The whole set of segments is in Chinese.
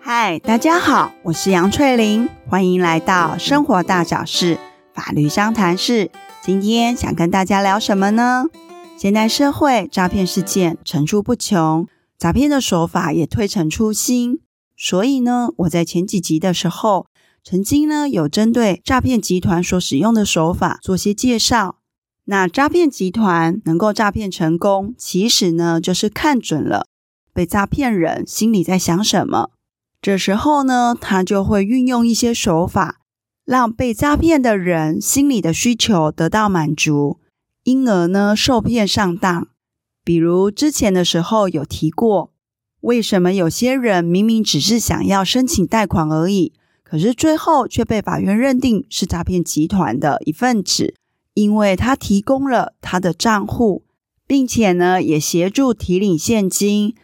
嗨，大家好，我是杨翠玲，欢迎来到生活大小事法律商谈室。今天想跟大家聊什么呢？现代社会诈骗事件层出不穷，诈骗的手法也推陈出新。所以呢，我在前几集的时候，曾经呢有针对诈骗集团所使用的手法做些介绍。那诈骗集团能够诈骗成功，其实呢就是看准了被诈骗人心里在想什么。这时候呢，他就会运用一些手法，让被诈骗的人心里的需求得到满足。因而呢，受骗上当。比如之前的时候有提过，为什么有些人明明只是想要申请贷款而已，可是最后却被法院认定是诈骗集团的一份子？因为他提供了他的账户，并且呢，也协助提领现金，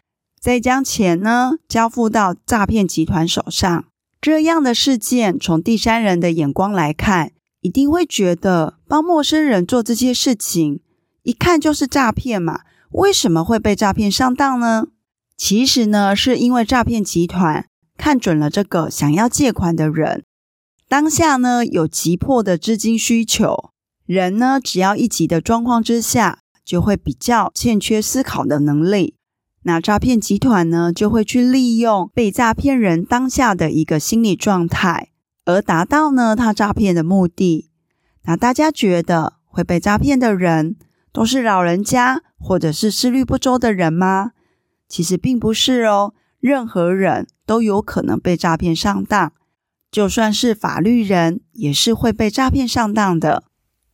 再将钱呢交付到诈骗集团手上。这样的事件，从第三人的眼光来看，一定会觉得帮陌生人做这些事情，一看就是诈骗嘛？为什么会被诈骗上当呢？其实呢，是因为诈骗集团看准了这个想要借款的人，当下呢有急迫的资金需求，人呢只要一急的状况之下，就会比较欠缺思考的能力。那诈骗集团呢就会去利用被诈骗人当下的一个心理状态。而达到呢，他诈骗的目的。那大家觉得会被诈骗的人都是老人家或者是思虑不周的人吗？其实并不是哦，任何人都有可能被诈骗上当，就算是法律人也是会被诈骗上当的。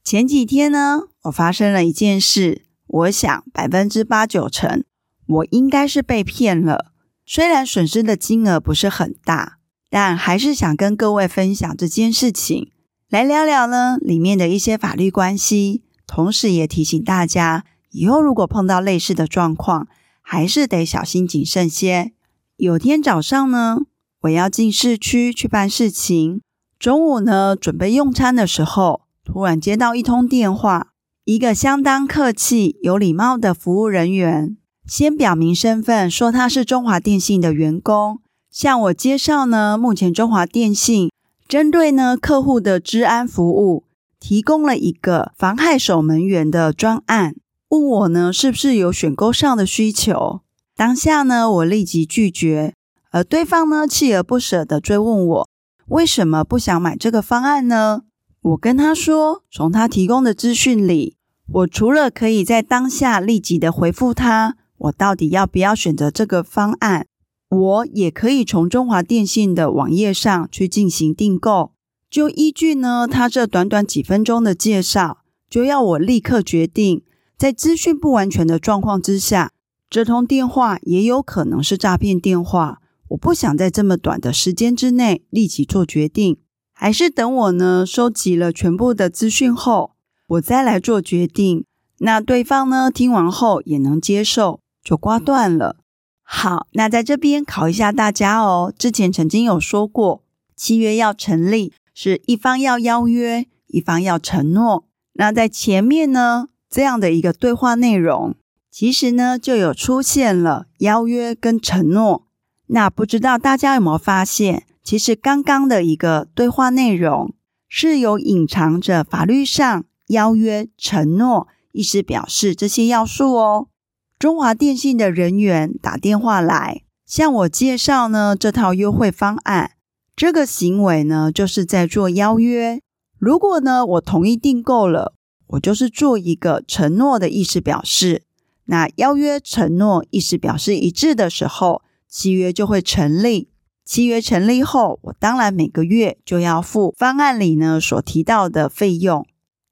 前几天呢，我发生了一件事，我想百分之八九成我应该是被骗了，虽然损失的金额不是很大。但还是想跟各位分享这件事情，来聊聊呢里面的一些法律关系，同时也提醒大家，以后如果碰到类似的状况，还是得小心谨慎些。有天早上呢，我要进市区去办事情，中午呢准备用餐的时候，突然接到一通电话，一个相当客气、有礼貌的服务人员，先表明身份，说他是中华电信的员工。向我介绍呢，目前中华电信针对呢客户的治安服务，提供了一个妨害守门员的专案，问我呢是不是有选购上的需求。当下呢，我立即拒绝，而对方呢锲而不舍地追问我为什么不想买这个方案呢？我跟他说，从他提供的资讯里，我除了可以在当下立即的回复他，我到底要不要选择这个方案。我也可以从中华电信的网页上去进行订购，就依据呢，他这短短几分钟的介绍，就要我立刻决定，在资讯不完全的状况之下，这通电话也有可能是诈骗电话。我不想在这么短的时间之内立即做决定，还是等我呢收集了全部的资讯后，我再来做决定。那对方呢听完后也能接受，就挂断了。好，那在这边考一下大家哦。之前曾经有说过，契约要成立，是一方要邀约，一方要承诺。那在前面呢，这样的一个对话内容，其实呢就有出现了邀约跟承诺。那不知道大家有没有发现，其实刚刚的一个对话内容是有隐藏着法律上邀约、承诺、意思表示这些要素哦。中华电信的人员打电话来向我介绍呢，这套优惠方案。这个行为呢，就是在做邀约。如果呢，我同意订购了，我就是做一个承诺的意思表示。那邀约、承诺意思表示一致的时候，契约就会成立。契约成立后，我当然每个月就要付方案里呢所提到的费用。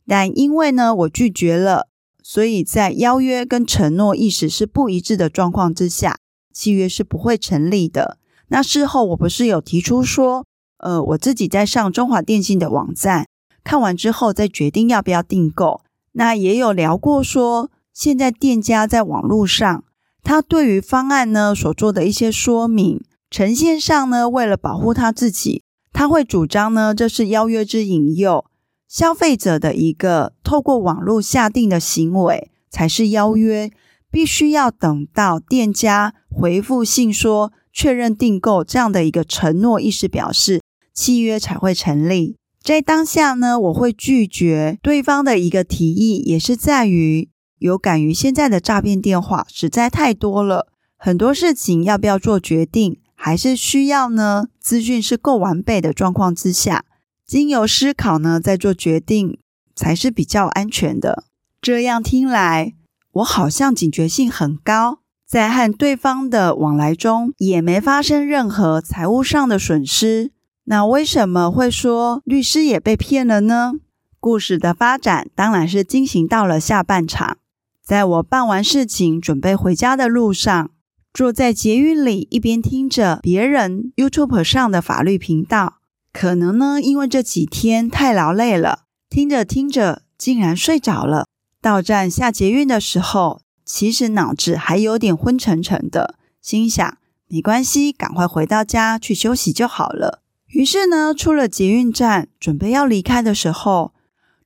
但因为呢，我拒绝了。所以在邀约跟承诺意识是不一致的状况之下，契约是不会成立的。那事后我不是有提出说，呃，我自己在上中华电信的网站看完之后再决定要不要订购。那也有聊过说，现在店家在网络上，他对于方案呢所做的一些说明呈现上呢，为了保护他自己，他会主张呢这是邀约之引诱。消费者的一个透过网络下定的行为才是邀约，必须要等到店家回复信说确认订购这样的一个承诺意思表示，契约才会成立。在当下呢，我会拒绝对方的一个提议，也是在于有感于现在的诈骗电话实在太多了，很多事情要不要做决定，还是需要呢资讯是够完备的状况之下，经由思考呢再做决定才是比较安全的。这样听来，我好像警觉性很高。在和对方的往来中，也没发生任何财务上的损失。那为什么会说律师也被骗了呢？故事的发展当然是进行到了下半场。在我办完事情，准备回家的路上，坐在捷运里，一边听着别人 YouTube 上的法律频道，可能呢，因为这几天太劳累了，听着听着，竟然睡着了。到站下捷运的时候，其实脑子还有点昏沉沉的，心想没关系，赶快回到家去休息就好了。于是呢，出了捷运站，准备要离开的时候，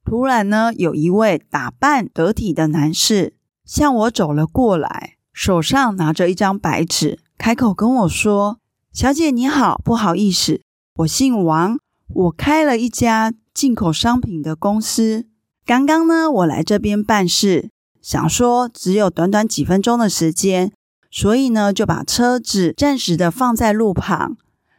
突然呢，有一位打扮得体的男士向我走了过来，手上拿着一张白纸，开口跟我说：“小姐你好，不好意思，我姓王，我开了一家进口商品的公司，刚刚呢，我来这边办事。”想说只有短短几分钟的时间，所以呢就把车子暂时的放在路旁。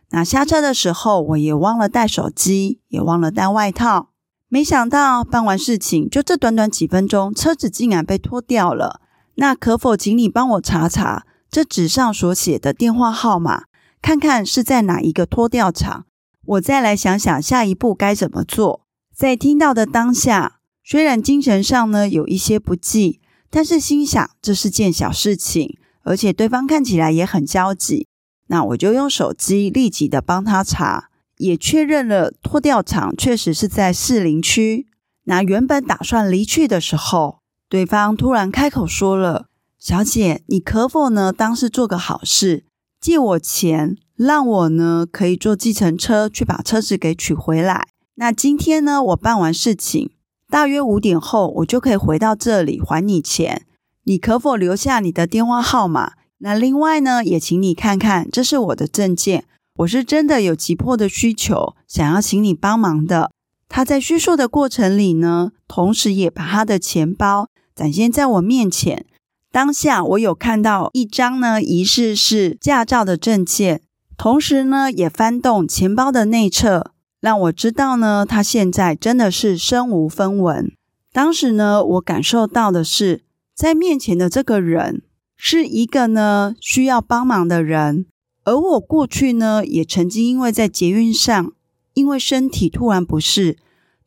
那下车的时候，我也忘了带手机，也忘了带外套。没想到办完事情，就这短短几分钟，车子竟然被拖掉了。那可否请你帮我查查这纸上所写的电话号码，看看是在哪一个拖吊厂？我再来想想下一步该怎么做。在听到的当下。虽然精神上呢有一些不济，但是心想这是件小事情，而且对方看起来也很焦急，那我就用手机立即的帮他查，也确认了拖吊厂确实是在士林区。那原本打算离去的时候，对方突然开口说了：“小姐，你可否呢当是做个好事，借我钱，让我呢可以坐计程车去把车子给取回来？那今天呢我办完事情。”大约五点后，我就可以回到这里还你钱。你可否留下你的电话号码？那另外呢，也请你看看，这是我的证件。我是真的有急迫的需求，想要请你帮忙的。他在叙述的过程里呢，同时也把他的钱包展现在我面前。当下我有看到一张呢，疑似是驾照的证件，同时呢，也翻动钱包的内侧。让我知道呢，他现在真的是身无分文。当时呢，我感受到的是，在面前的这个人是一个呢需要帮忙的人，而我过去呢也曾经因为在捷运上，因为身体突然不适，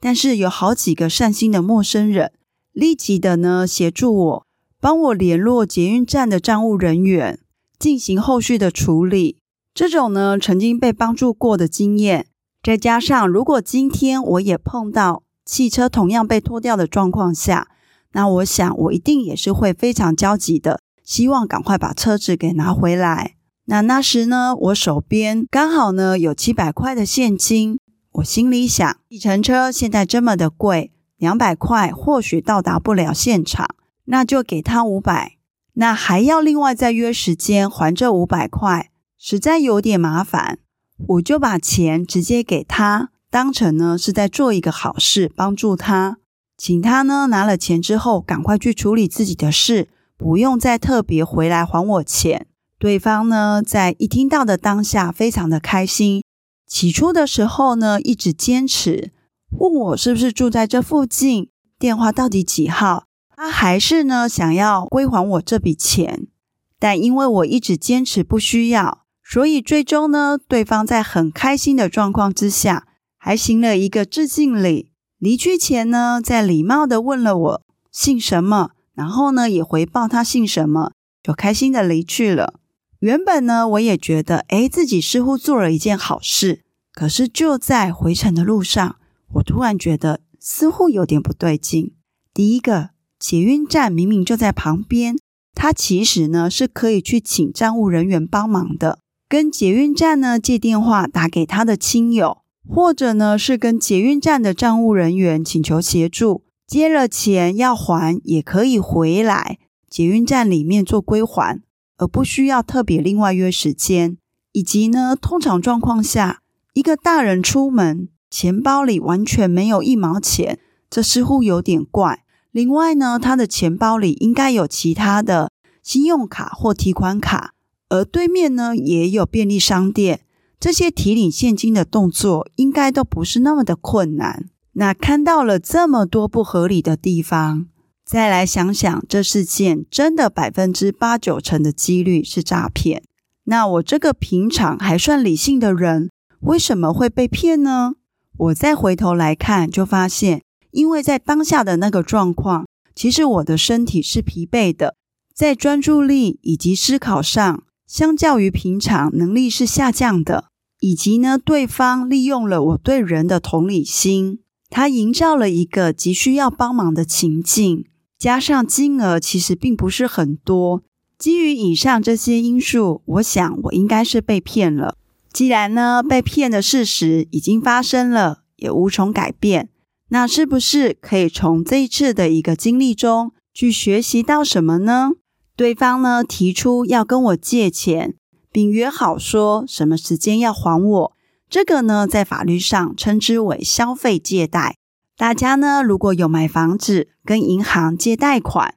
但是有好几个善心的陌生人立即的呢协助我，帮我联络捷运站的站务人员进行后续的处理。这种呢曾经被帮助过的经验。再加上，如果今天我也碰到汽车同样被拖掉的状况下，那我想我一定也是会非常焦急的，希望赶快把车子给拿回来。那那时呢，我手边刚好呢有七百块的现金，我心里想，计程车现在这么的贵，两百块或许到达不了现场，那就给他五百，那还要另外再约时间还这五百块，实在有点麻烦。我就把钱直接给他，当成呢是在做一个好事，帮助他，请他呢拿了钱之后，赶快去处理自己的事，不用再特别回来还我钱。对方呢在一听到的当下，非常的开心。起初的时候呢，一直坚持问我是不是住在这附近，电话到底几号，他还是呢想要归还我这笔钱，但因为我一直坚持不需要。所以最终呢，对方在很开心的状况之下，还行了一个致敬礼。离去前呢，在礼貌地问了我姓什么，然后呢也回报他姓什么，就开心地离去了。原本呢，我也觉得，诶，自己似乎做了一件好事。可是就在回程的路上，我突然觉得似乎有点不对劲。第一个，捷运站明明就在旁边，他其实呢是可以去请站务人员帮忙的。跟捷运站呢借电话打给他的亲友，或者呢是跟捷运站的站务人员请求协助，接了钱要还也可以回来捷运站里面做归还，而不需要特别另外约时间。以及呢，通常状况下，一个大人出门，钱包里完全没有一毛钱，这似乎有点怪。另外呢，他的钱包里应该有其他的信用卡或提款卡，而对面呢也有便利商店，这些提领现金的动作应该都不是那么的困难。那看到了这么多不合理的地方，再来想想，这事件真的百分之八九成的几率是诈骗。那我这个平常还算理性的人，为什么会被骗呢？我再回头来看，就发现，因为在当下的那个状况，其实我的身体是疲惫的，在专注力以及思考上，相较于平常能力是下降的，以及呢，对方利用了我对人的同理心，他营造了一个急需要帮忙的情境，加上金额其实并不是很多。基于以上这些因素，我想我应该是被骗了。既然呢，被骗的事实已经发生了，也无从改变，那是不是可以从这一次的一个经历中去学习到什么呢？对方呢，提出要跟我借钱，并约好说什么时间要还我，这个呢，在法律上称之为消费借贷。大家呢，如果有买房子跟银行借贷款。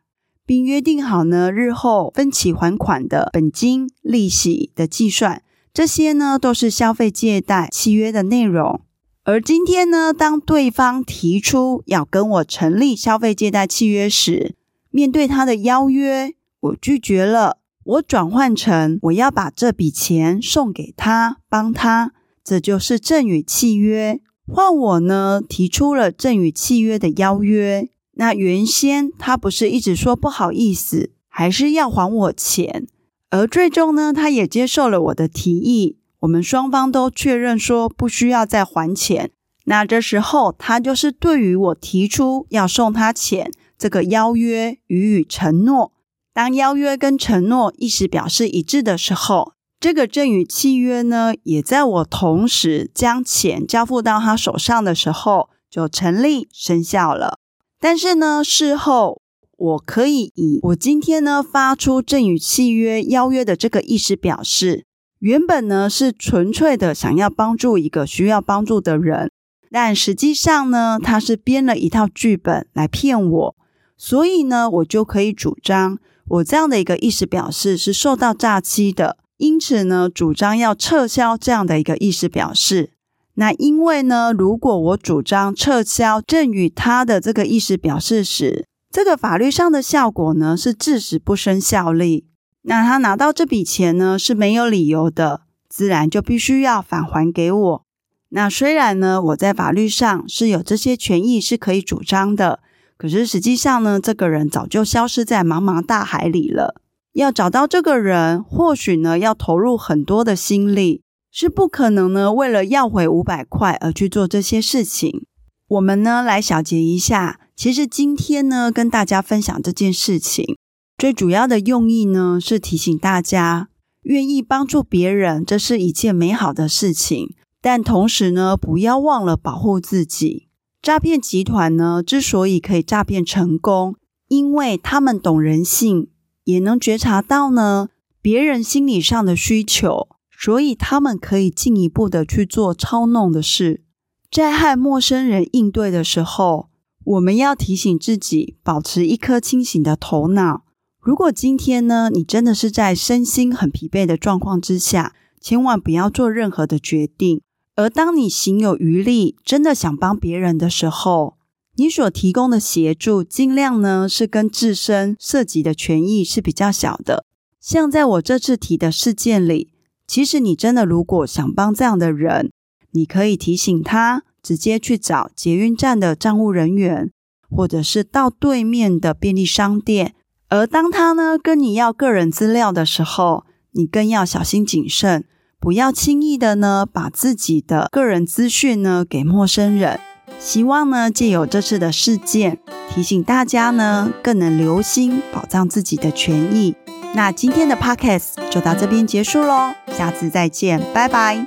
并约定好呢，日后分期还款的本金、利息的计算，这些呢都是消费借贷契约的内容。而今天呢，当对方提出要跟我成立消费借贷契约时，面对他的邀约，我拒绝了。我转换成我要把这笔钱送给他，帮他，这就是赠与契约。换我呢，提出了赠与契约的邀约。那原先他不是一直说不好意思，还是要还我钱，而最终呢，他也接受了我的提议，我们双方都确认说不需要再还钱。那这时候他就是对于我提出要送他钱这个邀约予以承诺。当邀约跟承诺意思表示一致的时候，这个赠与契约呢，也在我同时将钱交付到他手上的时候就成立生效了。但是呢，事后我可以以我今天呢发出赠与契约邀约的这个意思表示，原本呢是纯粹的想要帮助一个需要帮助的人，但实际上呢，他是编了一套剧本来骗我，所以呢，我就可以主张我这样的一个意思表示是受到诈欺的，因此呢，主张要撤销这样的一个意思表示。那因为呢，如果我主张撤销赠与他的这个意思表示时，这个法律上的效果呢是至死不生效力。那他拿到这笔钱呢是没有理由的，自然就必须要返还给我。那虽然呢我在法律上是有这些权益是可以主张的，可是实际上呢这个人早就消失在茫茫大海里了。要找到这个人，或许呢要投入很多的心力。是不可能呢，为了要回五百块而去做这些事情。我们呢来小结一下，其实今天呢跟大家分享这件事情，最主要的用意呢是提醒大家，愿意帮助别人，这是一件美好的事情。但同时呢，不要忘了保护自己。诈骗集团呢之所以可以诈骗成功，因为他们懂人性，也能觉察到呢别人心理上的需求。所以他们可以进一步的去做操弄的事，在和陌生人应对的时候，我们要提醒自己保持一颗清醒的头脑。如果今天呢，你真的是在身心很疲惫的状况之下，千万不要做任何的决定。而当你行有余力，真的想帮别人的时候，你所提供的协助尽量呢是跟自身涉及的权益是比较小的。像在我这次提的事件里。其实你真的如果想帮这样的人，你可以提醒他直接去找捷运站的站务人员，或者是到对面的便利商店。而当他呢跟你要个人资料的时候，你更要小心谨慎，不要轻易的呢把自己的个人资讯呢给陌生人。希望呢借由这次的事件，提醒大家呢更能留心保障自己的权益。那今天的 podcast 就到这边结束喽，下次再见，拜拜。